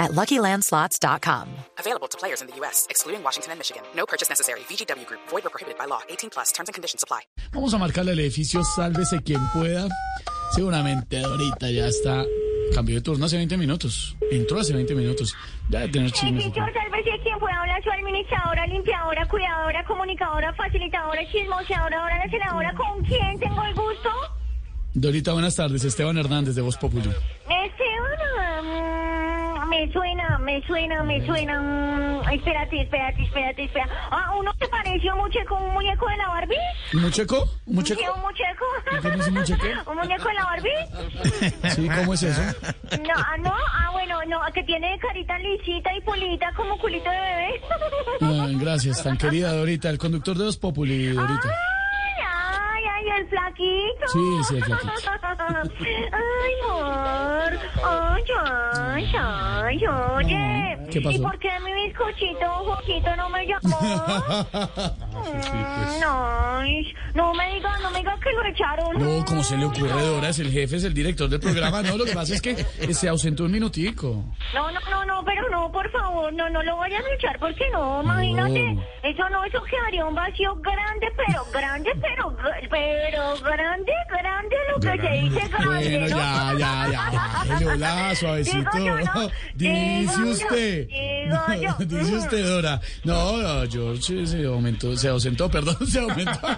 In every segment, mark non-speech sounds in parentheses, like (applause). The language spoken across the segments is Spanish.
at LuckyLandSlots.com. Available to players in the U.S., excluding Washington and Michigan. No purchase necessary. VGW Group. Void or prohibited by law. 18 plus. Terms and conditions apply. Vamos a marcarle al edificio Sálvese quien pueda. Seguramente ahorita ya está. Cambió de turno hace 20 minutos. Entró hace 20 minutos. Ya debe tener chismes. Edificio, sálvese quien pueda hablar, su administradora, limpiadora, cuidadora, comunicadora, facilitadora, chismoseadora, ahora la senadora. ¿Con quién tengo el gusto? Dorita, buenas tardes. Esteban Hernández de Voz Populi. Esteban, mm, me suena, me suena, me suena. mm, espérate, espérate, espérate, espera. Ah, ¿uno te pareció mucho con un muñeco de la Barbie? ¿Un mucheco? ¿Un mucheco? Sí, un muñeco. ¿Y quién es un muñeco? (laughs) ¿Un muñeco de la Barbie? (laughs) Sí, ¿cómo es eso? No, ah, no, ah, bueno, no, que tiene carita lisita y pulita como culito de bebé. Ah, gracias, tan querida Dorita. El conductor de Voz Populi, Dorita. El flaquito. Sí, sí, el flaquito. (laughs) Ay, amor. Ay, ay, ay, oye. ¿Qué pasó? ¿Y por qué mi bizcochito, Joquito, no me llamó? (laughs) Mm, No, no me diga, no me diga que lo echaron. No, como se le ocurre, Dora, es el jefe, es el director del programa. No, lo que pasa es que eh, se ausentó un minutico. No, no, no, no, pero no, por favor, no, no lo vayan a echar porque no, imagínate, No. eso no, eso quedaría un vacío grande, pero grande, pero, pero grande, grande, que se dice grande, Bueno, ¿no? ya, ya, ya. Hola, suavecito. Digo yo, ¿no? Dice Digo yo, usted. digo (laughs) yo. Dice usted, Dora. No, no, George se aumentó, se ausentó, perdón, (laughs) se aumentó. (laughs)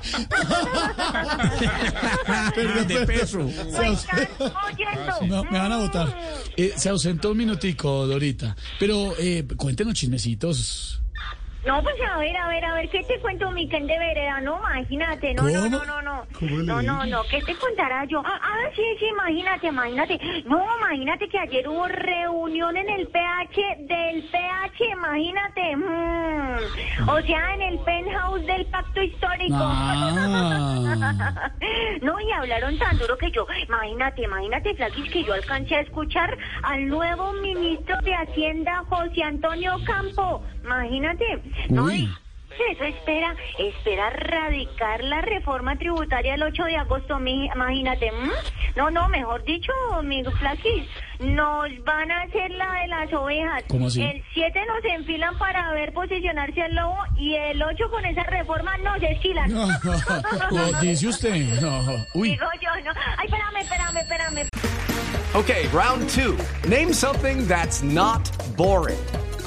perdón, de peso. Se ¿Me aus- están oyendo? No, me van a votar. Eh, se ausentó un minutico, Dorita. Pero eh, cuéntenos chismecitos. No, pues a ver, a ver, a ver, ¿qué te cuento, mi Ken de vereda? No, imagínate, no, no, no, no, no. ¿Cómo le No, no, no, ¿qué te contará yo? Ah, ah, sí, sí, imagínate, imagínate. No, imagínate que ayer hubo reunión en el PH del PH, imagínate. mm, O sea, en el penthouse del pacto histórico. Ah. (laughs) No, y hablaron tan duro que yo, imagínate, imagínate, Flaquis, que yo alcancé a escuchar al nuevo ministro de Hacienda, José Antonio Campo. Imagínate, ¿no? Uy. Y Eso espera, espera radicar la reforma tributaria el 8 de agosto, mi- imagínate. ¿m? No, no, mejor dicho, mi Flaquis, nos van a hacer la de las ovejas. ¿Cómo así? El 7 nos enfilan para ver posicionarse al lobo y el 8 con esa reforma nos esquilan. No, (laughs) no, dice usted. No. Uy. Digo yo, no. Ay, espérame, espérame, espérame. Okay, round two. Name something that's not boring.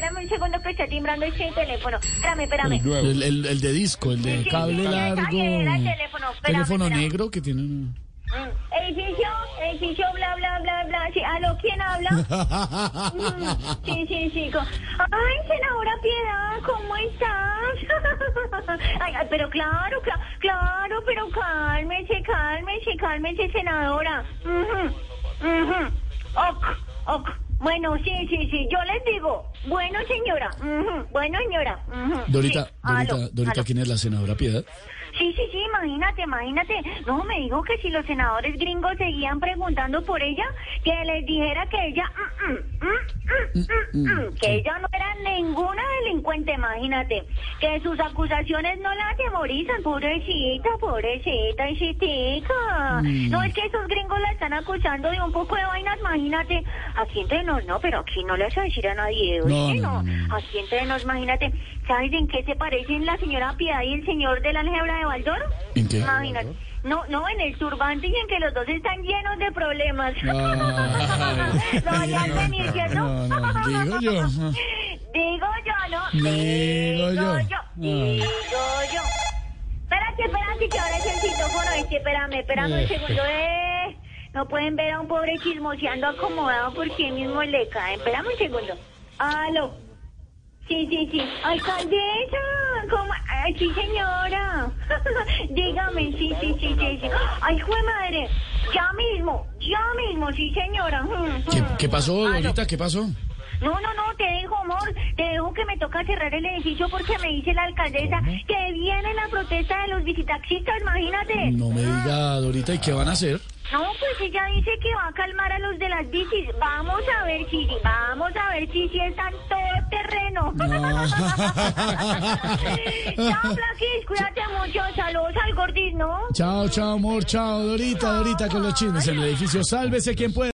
Espérame un segundo que está timbrando este teléfono. Espérame, espérame. El, el, el de disco, el de Sí, cable sí, largo. era teléfono, espérame, Teléfono espérame. negro que tiene un... Mm, Edificio, edificio, bla, bla, bla, bla. Sí, ¿Aló? ¿Quién habla? (laughs) Mm, Sí, sí, sí. Ay, senadora Piedad, ¿cómo estás? (laughs) Ay, ay, pero claro, cla- claro, pero cálmese, cálmese, cálmese, senadora. Ujú. Ok, ok. Bueno, sí, sí, sí, yo les digo. Bueno, señora. ujú, Bueno, señora. Dorita, sí. Dorita, Aló, Dorita, aló. ¿quién es la senadora Piedad? Sí, sí, sí, imagínate, imagínate. No, me dijo que si los senadores gringos seguían preguntando por ella, que les dijera que ella, mm, mm, mm, mm, mm, mm, que ella no era ninguna delincuente, imagínate. Que sus acusaciones no la atemorizan, pobrecita, pobrecita, y chitica. No, es que esos gringos la están acusando de un poco de vainas, imagínate. Aquí entre nos, no, pero aquí no le vas a decir a nadie, No, ¿oíste? no, no, no. Aquí entre nos, imagínate. ¿Sabes en qué se parecen la señora Piedad y el señor de la álgebra de Baldor? ¿En qué? Imagínate. No, no, en el turbante y en que los dos están llenos de problemas. Lo vayan a venir, ¿cierto? no, no, digo yo. (laughs) Digo yo, ¿no? Digo yo. Digo yo. Espérate, espérate, que ahora es el citófono este. Espérame, espérame un Eh, segundo. Eh, no pueden ver a un pobre chismoseando acomodado porque mismo le cae. Espérame un segundo. Aló. Sí, sí, sí. Alcaldesa. ¿Cómo? Ay, sí, señora. (laughs) Dígame, sí, sí, sí, sí, sí. Ay, de madre. Ya mismo, ya mismo, sí, señora. ¿Qué, qué pasó, Aló. Dorita? ¿Qué pasó? No, no, no, te dejo, amor. Te dejo que me toca cerrar el edificio porque me dice la alcaldesa que viene la protesta de los visitaxistas, imagínate. No me diga, Dorita, ¿y qué van a hacer? No, pues ella dice que va a calmar a los de las bicis. Vamos a ver, Sisi, vamos a ver si si están todo terreno. (laughs) Chao, Flaquis, cuídate mucho. Saludos al gordis, ¿no? Chao, chao, amor, chao, Dorita, Dorita, con los chismes en el edificio. Sálvese quien pueda.